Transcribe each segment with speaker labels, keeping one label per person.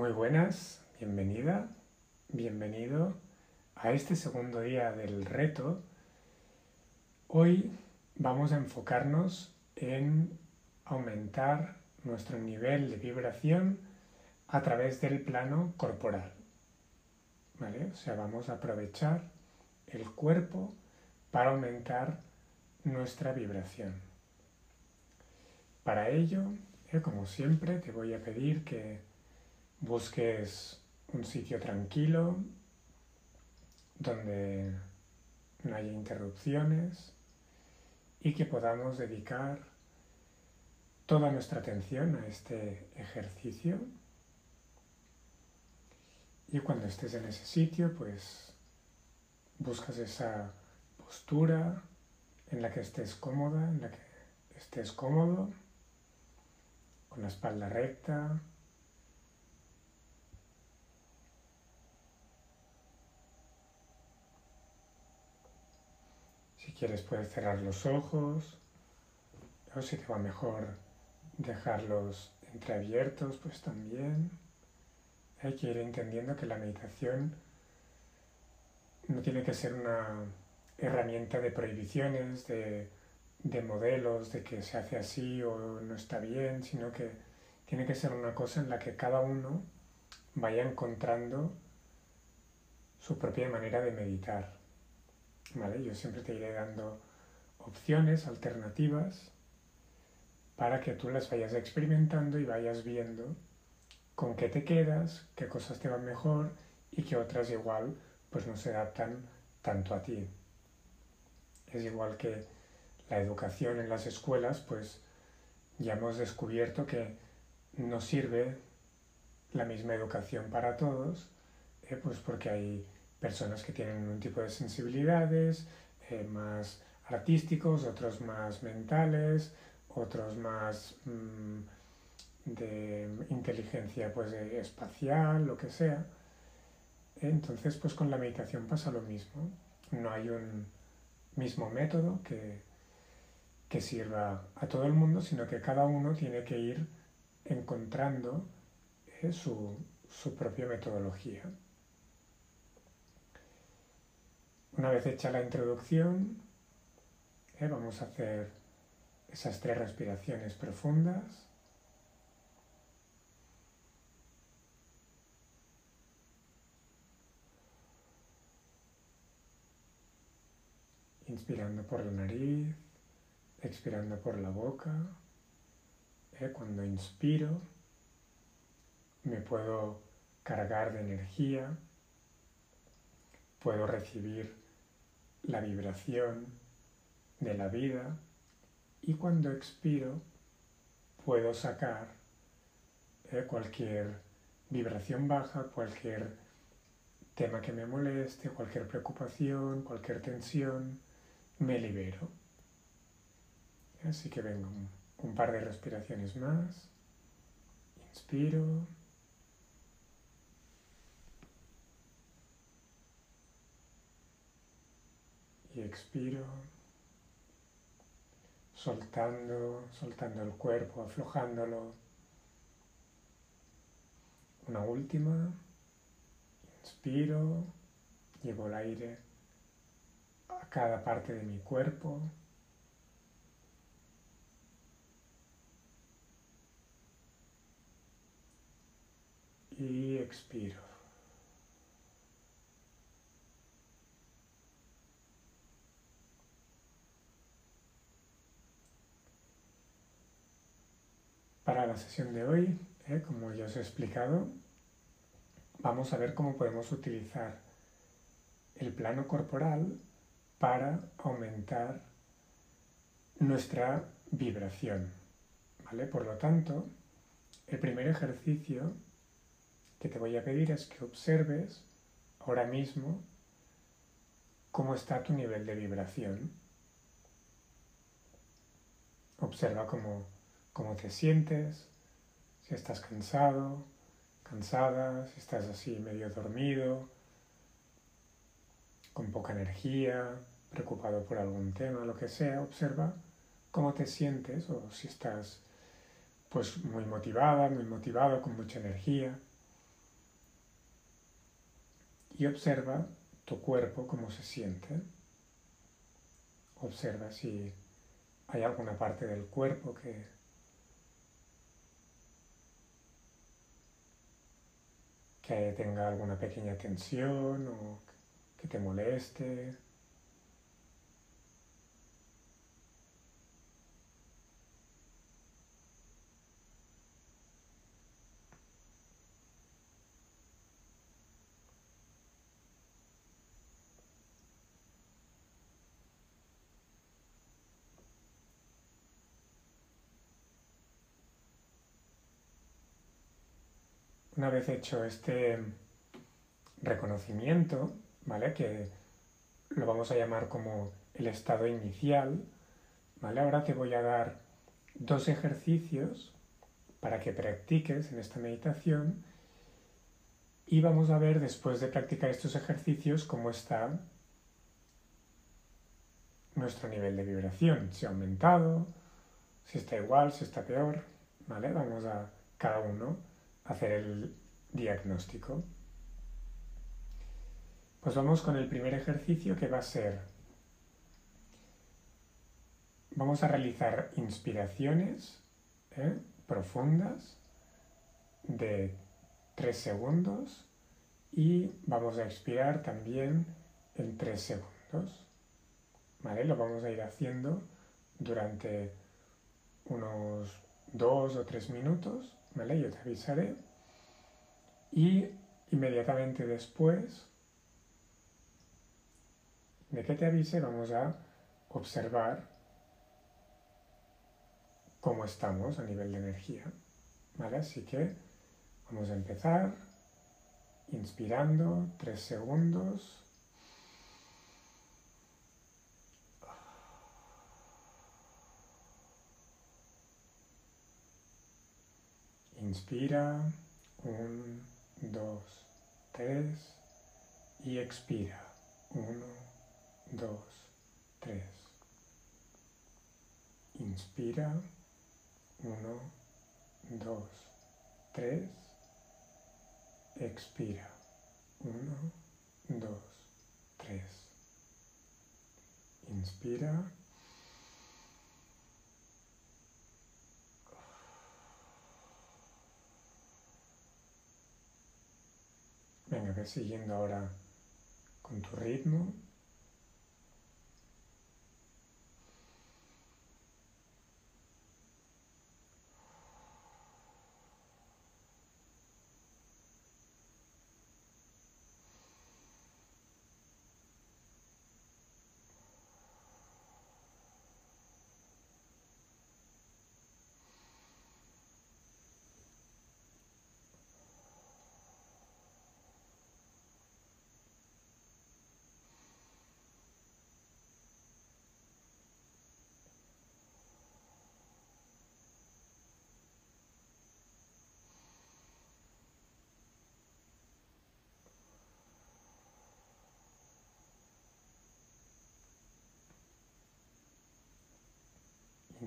Speaker 1: Muy buenas, bienvenida, bienvenido a este segundo día del reto. Hoy vamos a enfocarnos en aumentar nuestro nivel de vibración a través del plano corporal. ¿Vale? O sea, vamos a aprovechar el cuerpo para aumentar nuestra vibración. Para ello, eh, como siempre, te voy a pedir que busques un sitio tranquilo donde no haya interrupciones y que podamos dedicar toda nuestra atención a este ejercicio. Y cuando estés en ese sitio, pues buscas esa postura en la que estés cómoda, en la que estés cómodo, con la espalda recta. Si quieres puedes cerrar los ojos, o si te va mejor dejarlos entreabiertos, pues también. Hay que ir entendiendo que la meditación no tiene que ser una herramienta de prohibiciones, de, modelos, de que se hace así o no está bien, sino que tiene que ser una cosa en la que cada uno vaya encontrando su propia manera de meditar. ¿Vale? Yo siempre te iré dando opciones, alternativas, para que tú las vayas experimentando y vayas viendo con qué te quedas, qué cosas te van mejor y qué otras igual pues no se adaptan tanto a ti. Es igual que la educación en las escuelas, pues ya hemos descubierto que no sirve la misma educación para todos, eh, pues porque hay personas que tienen un tipo de sensibilidades eh, más artísticos, otros más mentales, otros más mm, de inteligencia pues, espacial, lo que sea. Entonces, pues con la meditación pasa lo mismo. No hay un mismo método que, que sirva a todo el mundo, sino que cada uno tiene que ir encontrando eh, su, su propia metodología. Una vez hecha la introducción, eh, vamos a hacer esas tres respiraciones profundas. Inspirando por la nariz, expirando por la boca. Eh, cuando inspiro, me puedo cargar de energía, puedo recibir la vibración de la vida y cuando expiro puedo sacar eh, cualquier vibración baja, cualquier tema que me moleste, cualquier preocupación, cualquier tensión, me libero. Así que vengo un par de respiraciones más. Inspiro. Y expiro soltando, soltando el cuerpo, aflojándolo. Una última. Inspiro, llevo el aire a cada parte de mi cuerpo. Y expiro. Para la sesión de hoy, eh, como ya os he explicado, vamos a ver cómo podemos utilizar el plano corporal para aumentar nuestra vibración. ¿vale? Por lo tanto, el primer ejercicio que te voy a pedir es que observes ahora mismo cómo está tu nivel de vibración. Observa cómo cómo te sientes, si estás cansado, cansada, si estás así medio dormido, con poca energía, preocupado por algún tema, lo que sea, observa cómo te sientes o si estás pues muy motivada, muy motivado, con mucha energía. y observa tu cuerpo cómo se siente. Observa si hay alguna parte del cuerpo que que tenga alguna pequeña tensión o que te moleste. Una vez hecho este reconocimiento, ¿vale? Que lo vamos a llamar como el estado inicial, ¿vale? Ahora te voy a dar dos ejercicios para que practiques en esta meditación y vamos a ver después de practicar estos ejercicios cómo está nuestro nivel de vibración, si ha aumentado, si está igual, si está peor, ¿vale? Vamos a cada uno hacer el diagnóstico. Pues vamos con el primer ejercicio que va a ser, vamos a realizar inspiraciones ¿eh? profundas de 3 segundos y vamos a expirar también en 3 segundos. ¿Vale? Lo vamos a ir haciendo durante unos 2 o 3 minutos ¿vale? Yo te avisaré. Y inmediatamente después de que te avise vamos a observar cómo estamos a nivel de energía. ¿Vale? Así que vamos a empezar inspirando tres segundos. Inspira, un, dos, tres y expira, uno, dos, tres. Inspira, uno, dos, tres. Expira, uno, dos, tres. Inspira, Venga, ve siguiendo ahora con tu ritmo.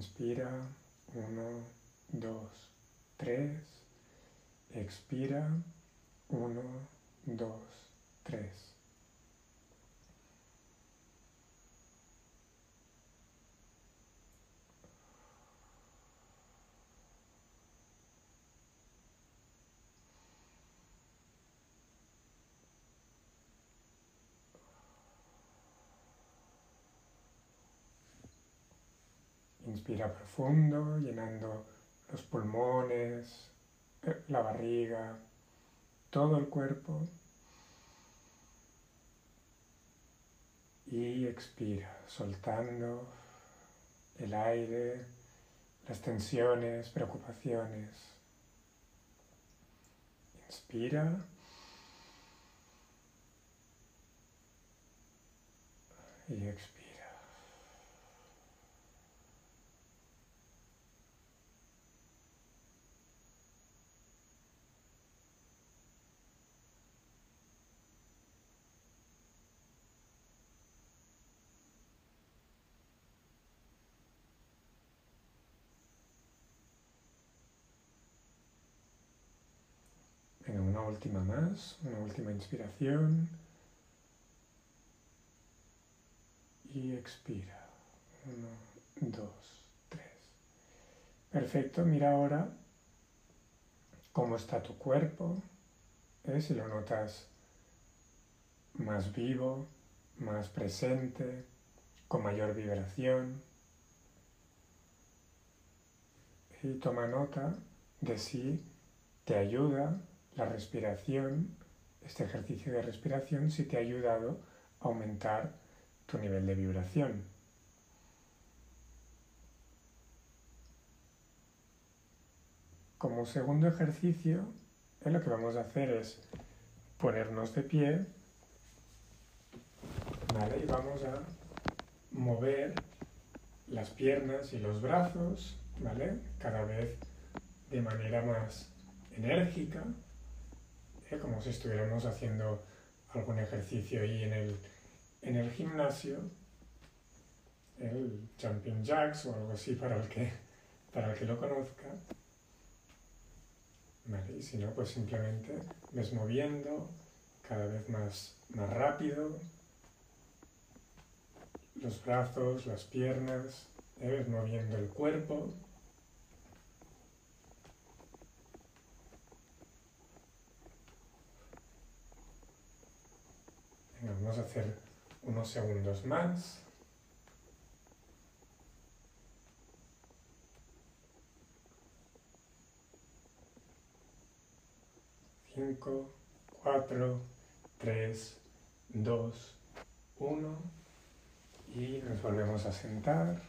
Speaker 1: Inspira, uno, dos, tres. Expira, uno, dos, tres. Inspira profundo, llenando los pulmones, eh, la barriga, todo el cuerpo. Y expira, soltando el aire, las tensiones, preocupaciones. Inspira. Y expira. última más, una última inspiración. Y expira. Uno, dos, tres. Perfecto, mira ahora cómo está tu cuerpo. ¿eh? Si lo notas más vivo, más presente, con mayor vibración. Y toma nota de si te ayuda la respiración, este ejercicio de respiración, si te ha ayudado a aumentar tu nivel de vibración. Como segundo ejercicio, eh, lo que vamos a hacer es ponernos de pie y vamos a mover las piernas y los brazos, ¿vale? Cada vez de manera más enérgica, como si estuviéramos haciendo algún ejercicio ahí en el, en el gimnasio, el jumping jacks o algo así para el que, para el que lo conozca. ¿Vale? Y si no, pues simplemente ves moviendo cada vez más, más rápido, los brazos, las piernas, ¿eh? moviendo el cuerpo. Vamos a hacer unos segundos más. Cinco, cuatro, tres, dos, uno. Y nos volvemos a sentar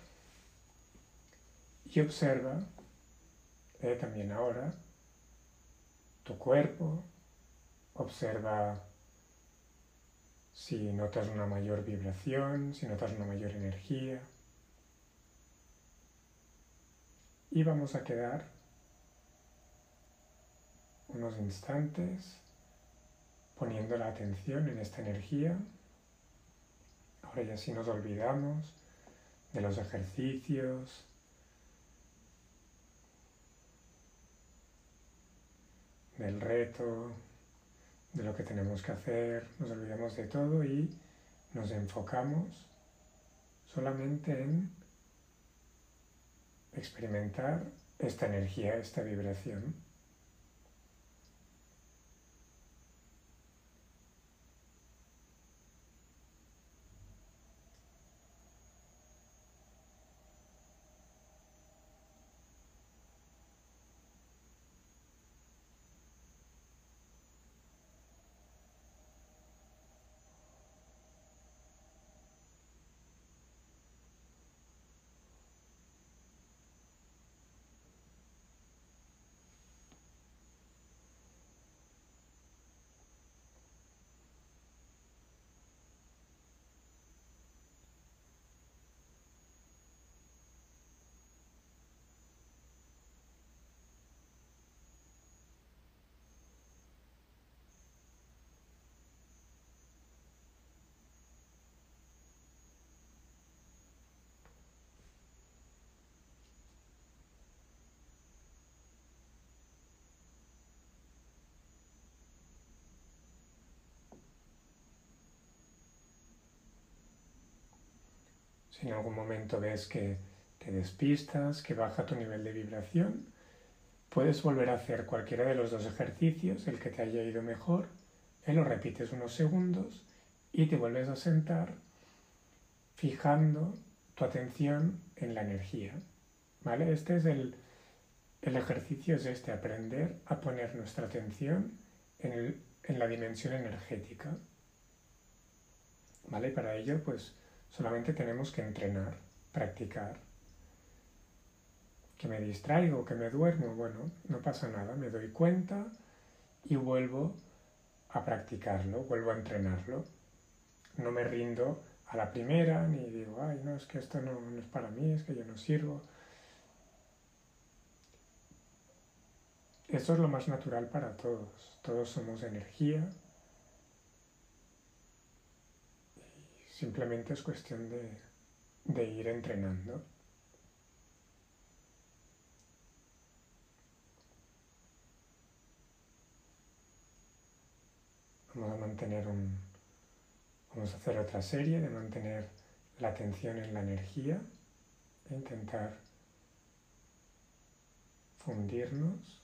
Speaker 1: y observa eh, también ahora tu cuerpo, observa si notas una mayor vibración, si notas una mayor energía. Y vamos a quedar unos instantes poniendo la atención en esta energía. Ahora ya sí nos olvidamos de los ejercicios, del reto, de lo que tenemos que hacer, nos olvidamos de todo y nos enfocamos solamente en experimentar esta energía, esta vibración. Si en algún momento ves que te despistas, que baja tu nivel de vibración, puedes volver a hacer cualquiera de los dos ejercicios, el que te haya ido mejor, y lo repites unos segundos y te vuelves a sentar fijando tu atención en la energía. ¿Vale? Este es el, el ejercicio, es este, aprender a poner nuestra atención en, en la dimensión energética. ¿Vale? Para ello, pues Solamente tenemos que entrenar, practicar. Que me distraigo, que me duermo, bueno, no pasa nada, me doy cuenta y vuelvo a practicarlo, vuelvo a entrenarlo. No me rindo a la primera ni digo, ay, no, es que esto no, es para mí, es que yo no sirvo. Esto es lo más natural para todos. Todos somos energía, Simplemente es cuestión de, ir entrenando. Vamos a mantener un. Vamos a hacer otra serie de mantener la atención en la energía e intentar fundirnos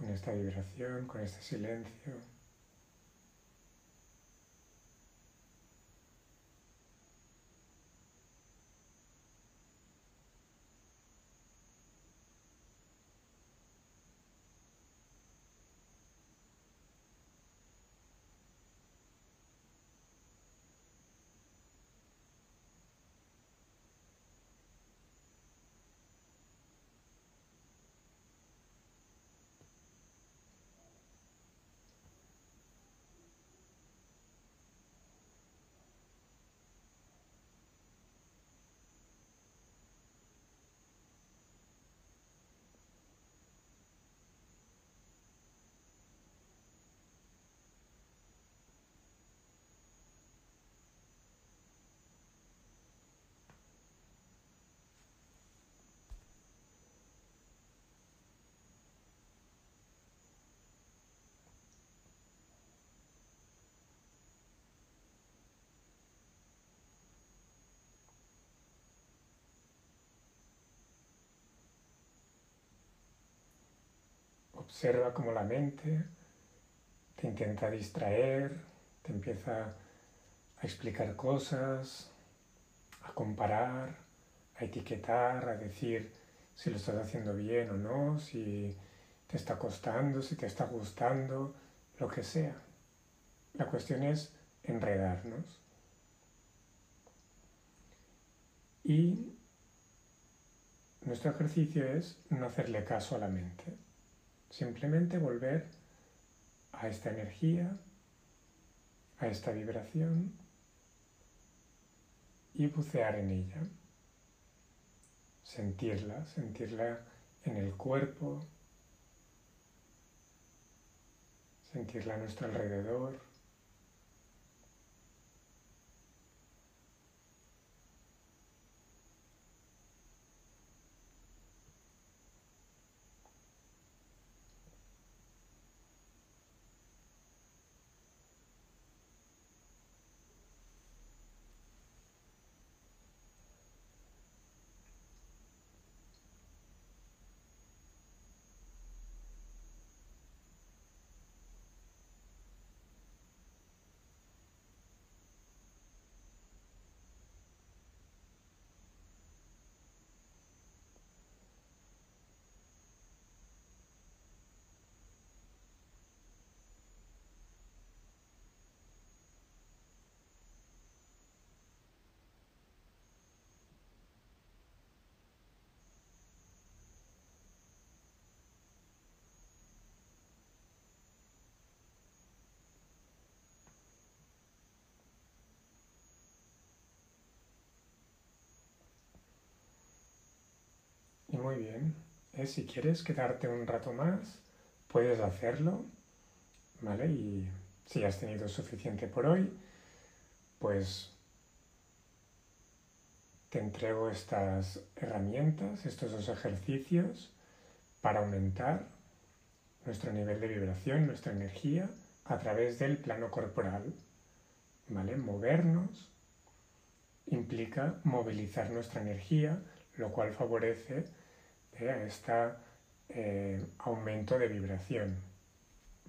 Speaker 1: con esta vibración, con este silencio. Observa cómo la mente te intenta distraer, te empieza a explicar cosas, a comparar, a etiquetar, a decir si lo estás haciendo bien o no, si te está costando, si te está gustando, lo que sea. La cuestión es enredarnos. Y nuestro ejercicio es no hacerle caso a la mente. Simplemente volver a esta energía, a esta vibración y bucear en ella. Sentirla, sentirla en el cuerpo, sentirla a nuestro alrededor. Muy bien. Eh, si quieres quedarte un rato más, puedes hacerlo, ¿vale? Y si has tenido suficiente por hoy, pues te entrego estas herramientas, estos dos ejercicios para aumentar nuestro nivel de vibración, nuestra energía a través del plano corporal. ¿Vale? Movernos implica movilizar nuestra energía, lo cual favorece a este eh, aumento de vibración.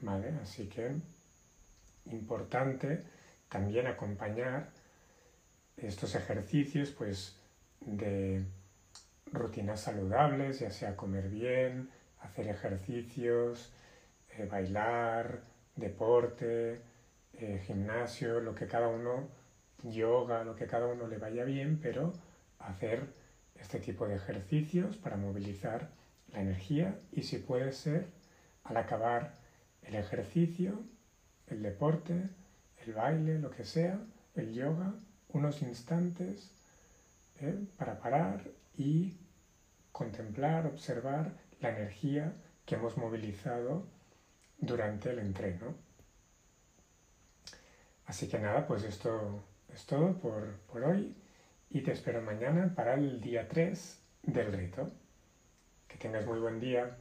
Speaker 1: ¿vale? Así que importante también acompañar estos ejercicios pues, de rutinas saludables, ya sea comer bien, hacer ejercicios, eh, bailar, deporte, eh, gimnasio, lo que cada uno, yoga, lo que cada uno le vaya bien, pero hacer este tipo de ejercicios para movilizar la energía y si puede ser al acabar el ejercicio, el deporte, el baile, lo que sea, el yoga, unos instantes ¿eh? para parar y contemplar, observar la energía que hemos movilizado durante el entreno. Así que nada, pues esto es todo por, por hoy y te espero mañana para el día 3 del reto. Que tengas muy buen día.